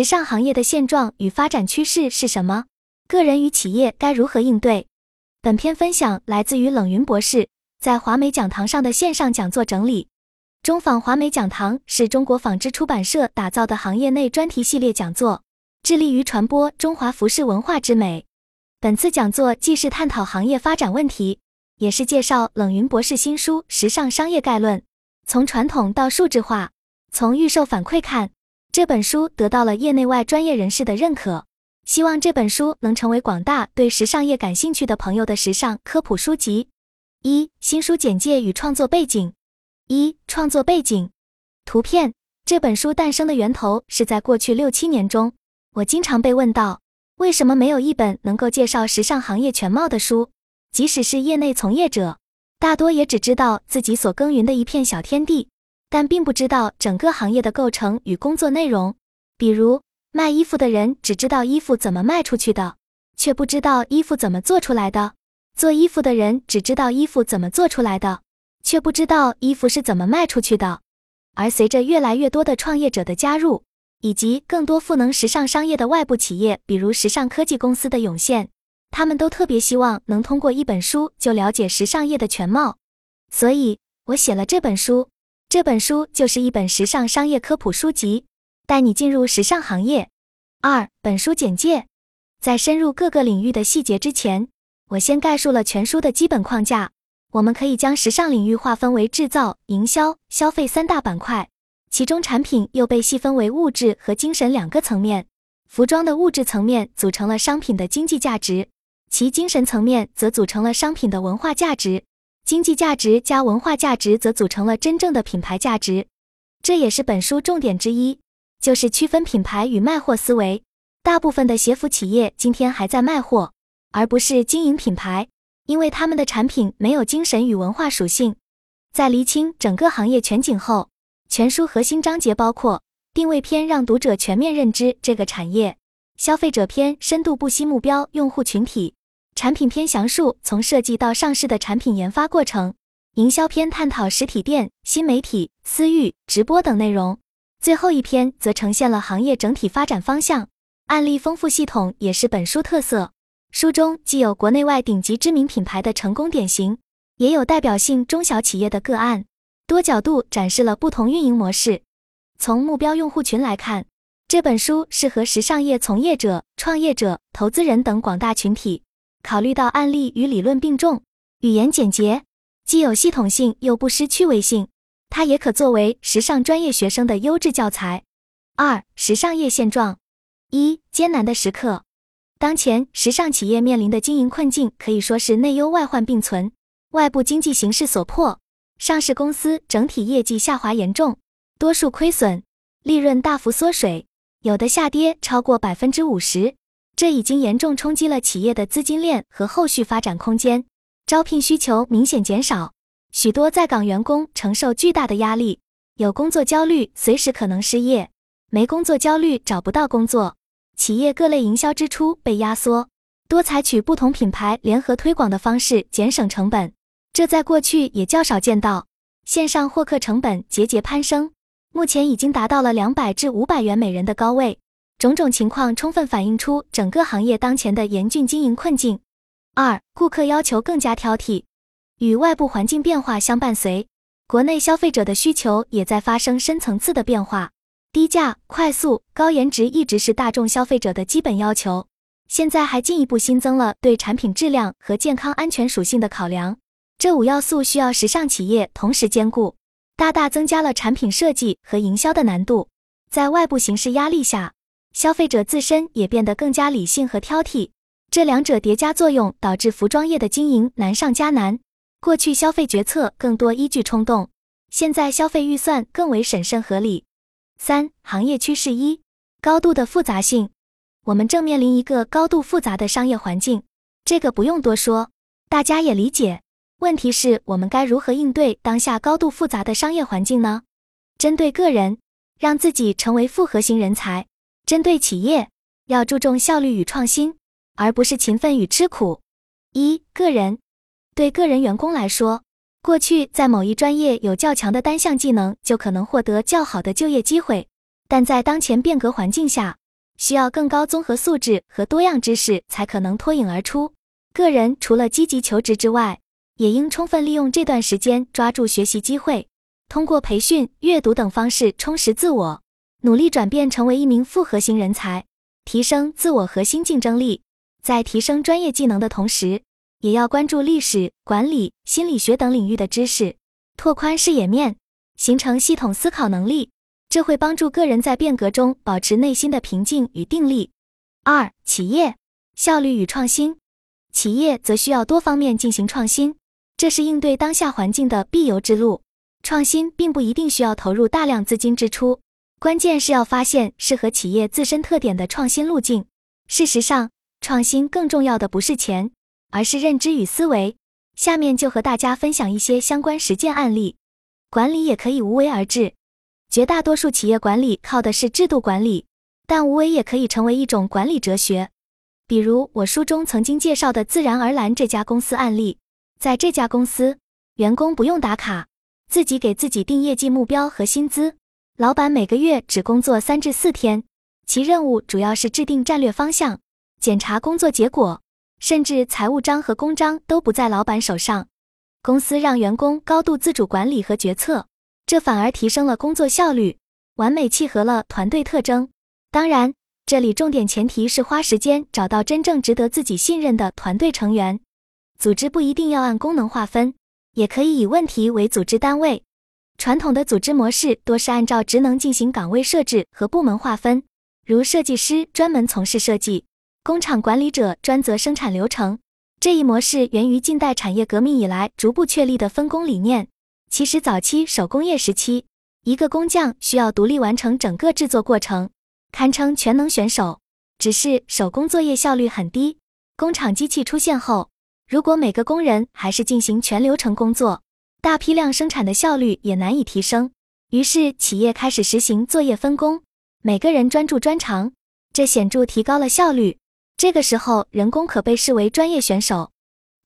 时尚行业的现状与发展趋势是什么？个人与企业该如何应对？本篇分享来自于冷云博士在华美讲堂上的线上讲座整理。中纺华美讲堂是中国纺织出版社打造的行业内专题系列讲座，致力于传播中华服饰文化之美。本次讲座既是探讨行业发展问题，也是介绍冷云博士新书《时尚商业概论》。从传统到数字化，从预售反馈看，这本书得到了业内外专业人士的认可。希望这本书能成为广大对时尚业感兴趣的朋友的时尚科普书籍。一、新书简介与创作背景。一、创作背景。图片。这本书诞生的源头是在过去六七年中，我经常被问到，为什么没有一本能够介绍时尚行业全貌的书？即使是业内从业者，大多也只知道自己所耕耘的一片小天地，但并不知道整个行业的构成与工作内容。比如。卖衣服的人只知道衣服怎么卖出去的，却不知道衣服怎么做出来的；做衣服的人只知道衣服怎么做出来的，却不知道衣服是怎么卖出去的。而随着越来越多的创业者的加入，以及更多赋能时尚商业的外部企业，比如时尚科技公司的涌现，他们都特别希望能通过一本书就了解时尚业的全貌。所以，我写了这本书。这本书就是一本时尚商业科普书籍。带你进入时尚行业。二、本书简介。在深入各个领域的细节之前，我先概述了全书的基本框架。我们可以将时尚领域划分为制造、营销、消费三大板块，其中产品又被细分为物质和精神两个层面。服装的物质层面组成了商品的经济价值，其精神层面则组成了商品的文化价值。经济价值加文化价值则组成了真正的品牌价值。这也是本书重点之一。就是区分品牌与卖货思维。大部分的鞋服企业今天还在卖货，而不是经营品牌，因为他们的产品没有精神与文化属性。在厘清整个行业全景后，全书核心章节包括定位篇，让读者全面认知这个产业；消费者篇，深度剖析目标用户群体；产品篇，详述从设计到上市的产品研发过程；营销篇，探讨实体店、新媒体、私域、直播等内容。最后一篇则呈现了行业整体发展方向，案例丰富系统也是本书特色。书中既有国内外顶级知名品牌的成功典型，也有代表性中小企业的个案，多角度展示了不同运营模式。从目标用户群来看，这本书适合时尚业从业者、创业者、投资人等广大群体。考虑到案例与理论并重，语言简洁，既有系统性又不失趣味性。它也可作为时尚专业学生的优质教材。二、时尚业现状：一、艰难的时刻。当前时尚企业面临的经营困境可以说是内忧外患并存。外部经济形势所迫，上市公司整体业绩下滑严重，多数亏损，利润大幅缩水，有的下跌超过百分之五十。这已经严重冲击了企业的资金链和后续发展空间，招聘需求明显减少。许多在岗员工承受巨大的压力，有工作焦虑，随时可能失业；没工作焦虑，找不到工作。企业各类营销支出被压缩，多采取不同品牌联合推广的方式减省成本，这在过去也较少见到。线上获客成本节节攀升，目前已经达到了两百至五百元每人的高位。种种情况充分反映出整个行业当前的严峻经营困境。二、顾客要求更加挑剔。与外部环境变化相伴随，国内消费者的需求也在发生深层次的变化。低价、快速、高颜值一直是大众消费者的基本要求，现在还进一步新增了对产品质量和健康安全属性的考量。这五要素需要时尚企业同时兼顾，大大增加了产品设计和营销的难度。在外部形势压力下，消费者自身也变得更加理性和挑剔，这两者叠加作用，导致服装业的经营难上加难。过去消费决策更多依据冲动，现在消费预算更为审慎合理。三、行业趋势一、高度的复杂性。我们正面临一个高度复杂的商业环境，这个不用多说，大家也理解。问题是，我们该如何应对当下高度复杂的商业环境呢？针对个人，让自己成为复合型人才；针对企业，要注重效率与创新，而不是勤奋与吃苦。一、个人。对个人员工来说，过去在某一专业有较强的单项技能，就可能获得较好的就业机会。但在当前变革环境下，需要更高综合素质和多样知识才可能脱颖而出。个人除了积极求职之外，也应充分利用这段时间，抓住学习机会，通过培训、阅读等方式充实自我，努力转变成为一名复合型人才，提升自我核心竞争力。在提升专业技能的同时，也要关注历史、管理、心理学等领域的知识，拓宽视野面，形成系统思考能力。这会帮助个人在变革中保持内心的平静与定力。二、企业效率与创新，企业则需要多方面进行创新，这是应对当下环境的必由之路。创新并不一定需要投入大量资金支出，关键是要发现适合企业自身特点的创新路径。事实上，创新更重要的不是钱，而是认知与思维。下面就和大家分享一些相关实践案例。管理也可以无为而治。绝大多数企业管理靠的是制度管理，但无为也可以成为一种管理哲学。比如我书中曾经介绍的自然而然这家公司案例，在这家公司，员工不用打卡，自己给自己定业绩目标和薪资，老板每个月只工作三至四天，其任务主要是制定战略方向、检查工作结果，甚至财务章和公章都不在老板手上。公司让员工高度自主管理和决策。这反而提升了工作效率，完美契合了团队特征。当然，这里重点前提是花时间找到真正值得自己信任的团队成员。组织不一定要按功能划分，也可以以问题为组织单位。传统的组织模式多是按照职能进行岗位设置和部门划分，如设计师专门从事设计，工厂管理者专责生产流程。这一模式源于近代产业革命以来逐步确立的分工理念。其实，早期手工业时期，一个工匠需要独立完成整个制作过程，堪称全能选手。只是手工作业效率很低。工厂机器出现后，如果每个工人还是进行全流程工作，大批量生产的效率也难以提升。于是，企业开始实行作业分工，每个人专注专长，这显著提高了效率。这个时候，人工可被视为专业选手。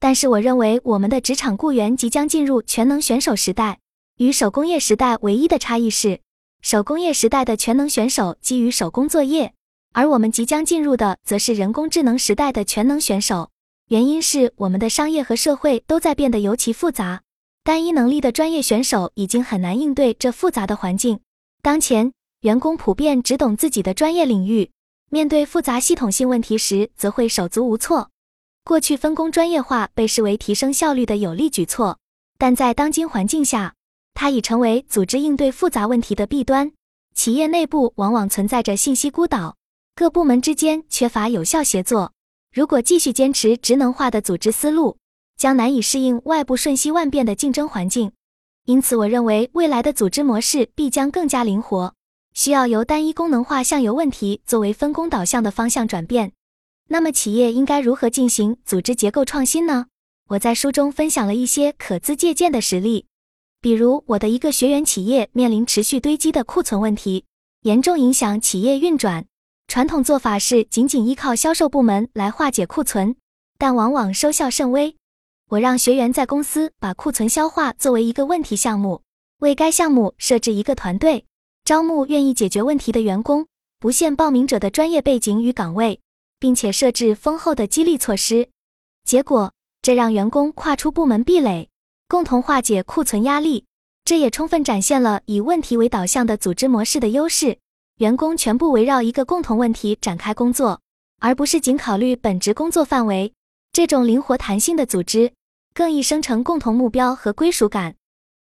但是我认为，我们的职场雇员即将进入全能选手时代。与手工业时代唯一的差异是，手工业时代的全能选手基于手工作业，而我们即将进入的则是人工智能时代的全能选手。原因是我们的商业和社会都在变得尤其复杂，单一能力的专业选手已经很难应对这复杂的环境。当前，员工普遍只懂自己的专业领域，面对复杂系统性问题时，则会手足无措。过去分工专业化被视为提升效率的有力举措，但在当今环境下，它已成为组织应对复杂问题的弊端。企业内部往往存在着信息孤岛，各部门之间缺乏有效协作。如果继续坚持职能化的组织思路，将难以适应外部瞬息万变的竞争环境。因此，我认为未来的组织模式必将更加灵活，需要由单一功能化向由问题作为分工导向的方向转变。那么，企业应该如何进行组织结构创新呢？我在书中分享了一些可资借鉴的实例，比如我的一个学员企业面临持续堆积的库存问题，严重影响企业运转。传统做法是仅仅依靠销售部门来化解库存，但往往收效甚微。我让学员在公司把库存消化作为一个问题项目，为该项目设置一个团队，招募愿意解决问题的员工，不限报名者的专业背景与岗位。并且设置丰厚的激励措施，结果这让员工跨出部门壁垒，共同化解库存压力。这也充分展现了以问题为导向的组织模式的优势。员工全部围绕一个共同问题展开工作，而不是仅考虑本职工作范围。这种灵活弹性的组织，更易生成共同目标和归属感。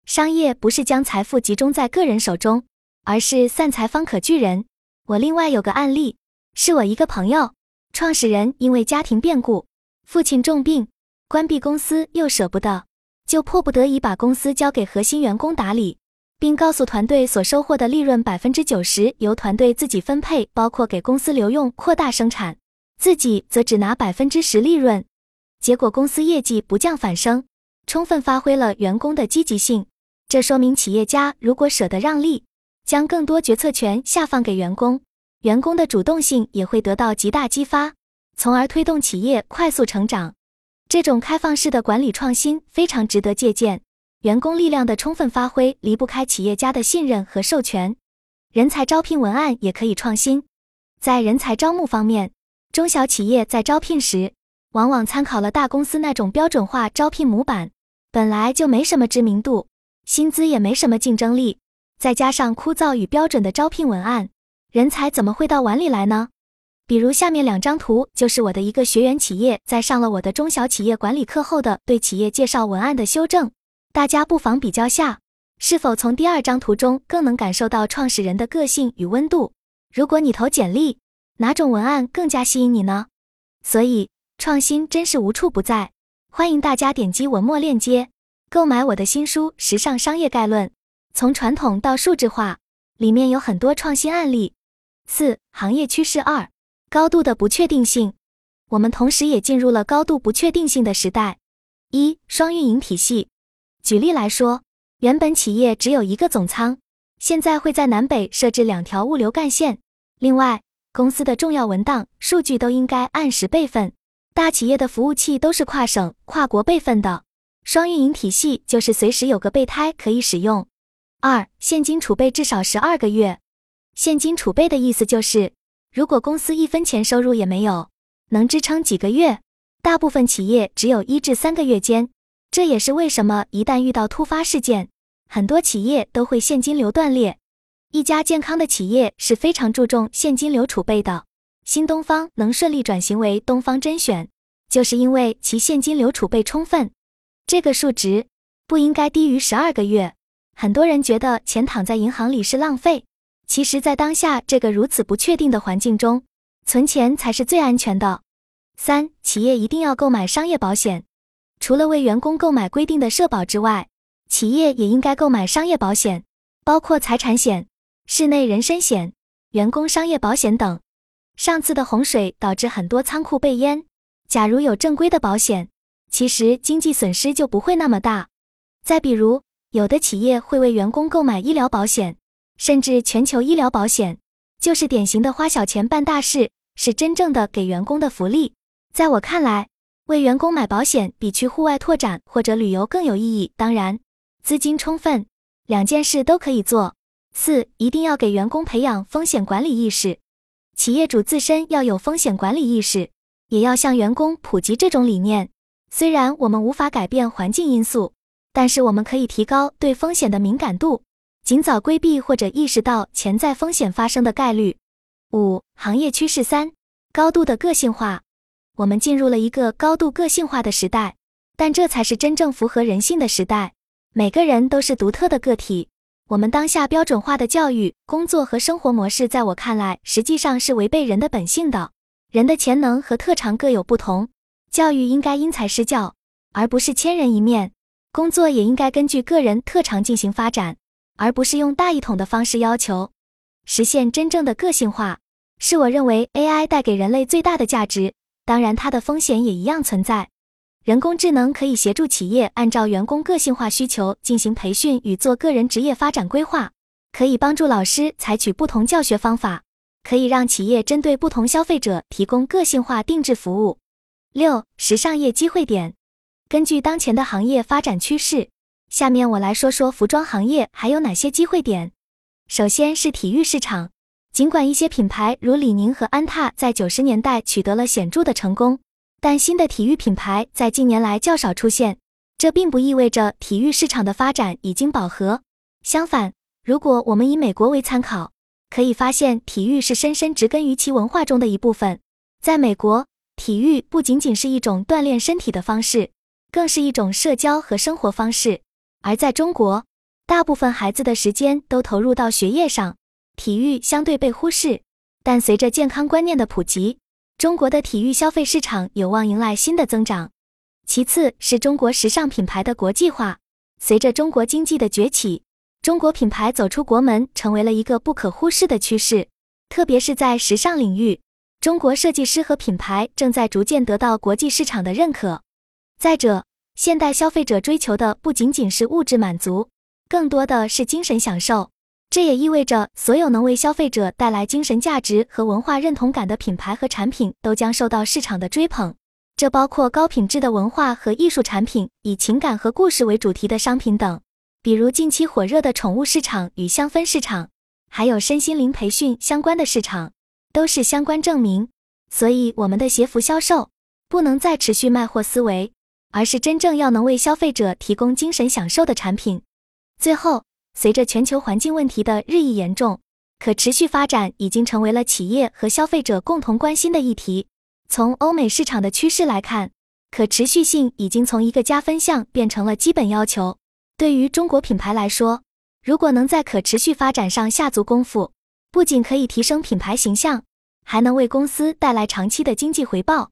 商业不是将财富集中在个人手中，而是散财方可聚人。我另外有个案例，是我一个朋友。创始人因为家庭变故，父亲重病，关闭公司又舍不得，就迫不得已把公司交给核心员工打理，并告诉团队所收获的利润百分之九十由团队自己分配，包括给公司留用、扩大生产，自己则只拿百分之十利润。结果公司业绩不降反升，充分发挥了员工的积极性。这说明企业家如果舍得让利，将更多决策权下放给员工。员工的主动性也会得到极大激发，从而推动企业快速成长。这种开放式的管理创新非常值得借鉴。员工力量的充分发挥离不开企业家的信任和授权。人才招聘文案也可以创新。在人才招募方面，中小企业在招聘时，往往参考了大公司那种标准化招聘模板，本来就没什么知名度，薪资也没什么竞争力，再加上枯燥与标准的招聘文案，人才怎么会到碗里来呢？比如下面两张图，就是我的一个学员企业在上了我的中小企业管理课后的对企业介绍文案的修正，大家不妨比较下，是否从第二张图中更能感受到创始人的个性与温度？如果你投简历，哪种文案更加吸引你呢？所以。创新真是无处不在，欢迎大家点击文末链接购买我的新书《时尚商业概论：从传统到数字化》，里面有很多创新案例。四、行业趋势二：高度的不确定性。我们同时也进入了高度不确定性的时代。一、双运营体系。举例来说，原本企业只有一个总仓，现在会在南北设置两条物流干线。另外，公司的重要文档、数据都应该按时备份。大企业的服务器都是跨省、跨国备份的，双运营体系就是随时有个备胎可以使用。二、现金储备至少十二个月。现金储备的意思就是，如果公司一分钱收入也没有，能支撑几个月？大部分企业只有一至三个月间。这也是为什么一旦遇到突发事件，很多企业都会现金流断裂。一家健康的企业是非常注重现金流储备的。新东方能顺利转型为东方甄选，就是因为其现金流储备充分。这个数值不应该低于十二个月。很多人觉得钱躺在银行里是浪费，其实，在当下这个如此不确定的环境中，存钱才是最安全的。三、企业一定要购买商业保险。除了为员工购买规定的社保之外，企业也应该购买商业保险，包括财产险、室内人身险、员工商业保险等。上次的洪水导致很多仓库被淹，假如有正规的保险，其实经济损失就不会那么大。再比如，有的企业会为员工购买医疗保险，甚至全球医疗保险，就是典型的花小钱办大事，是真正的给员工的福利。在我看来，为员工买保险比去户外拓展或者旅游更有意义。当然，资金充分，两件事都可以做。四，一定要给员工培养风险管理意识。企业主自身要有风险管理意识，也要向员工普及这种理念。虽然我们无法改变环境因素，但是我们可以提高对风险的敏感度，尽早规避或者意识到潜在风险发生的概率。五、行业趋势三：高度的个性化。我们进入了一个高度个性化的时代，但这才是真正符合人性的时代。每个人都是独特的个体。我们当下标准化的教育、工作和生活模式，在我看来，实际上是违背人的本性的。人的潜能和特长各有不同，教育应该因材施教，而不是千人一面；工作也应该根据个人特长进行发展，而不是用大一统的方式要求。实现真正的个性化，是我认为 AI 带给人类最大的价值。当然，它的风险也一样存在。人工智能可以协助企业按照员工个性化需求进行培训与做个人职业发展规划，可以帮助老师采取不同教学方法，可以让企业针对不同消费者提供个性化定制服务。六、时尚业机会点。根据当前的行业发展趋势，下面我来说说服装行业还有哪些机会点。首先是体育市场，尽管一些品牌如李宁和安踏在九十年代取得了显著的成功。但新的体育品牌在近年来较少出现，这并不意味着体育市场的发展已经饱和。相反，如果我们以美国为参考，可以发现体育是深深植根于其文化中的一部分。在美国，体育不仅仅是一种锻炼身体的方式，更是一种社交和生活方式；而在中国，大部分孩子的时间都投入到学业上，体育相对被忽视。但随着健康观念的普及，中国的体育消费市场有望迎来新的增长。其次是中国时尚品牌的国际化。随着中国经济的崛起，中国品牌走出国门成为了一个不可忽视的趋势。特别是在时尚领域，中国设计师和品牌正在逐渐得到国际市场的认可。再者，现代消费者追求的不仅仅是物质满足，更多的是精神享受。这也意味着，所有能为消费者带来精神价值和文化认同感的品牌和产品都将受到市场的追捧。这包括高品质的文化和艺术产品，以情感和故事为主题的商品等，比如近期火热的宠物市场与香氛市场，还有身心灵培训相关的市场。都是相关证明。所以，我们的鞋服销售不能再持续卖货思维，而是真正要能为消费者提供精神享受的产品。最后，随着全球环境问题的日益严重，可持续发展已经成为了企业和消费者共同关心的议题。从欧美市场的趋势来看，可持续性已经从一个加分项变成了基本要求。对于中国品牌来说，如果能在可持续发展上下足功夫，不仅可以提升品牌形象，还能为公司带来长期的经济回报。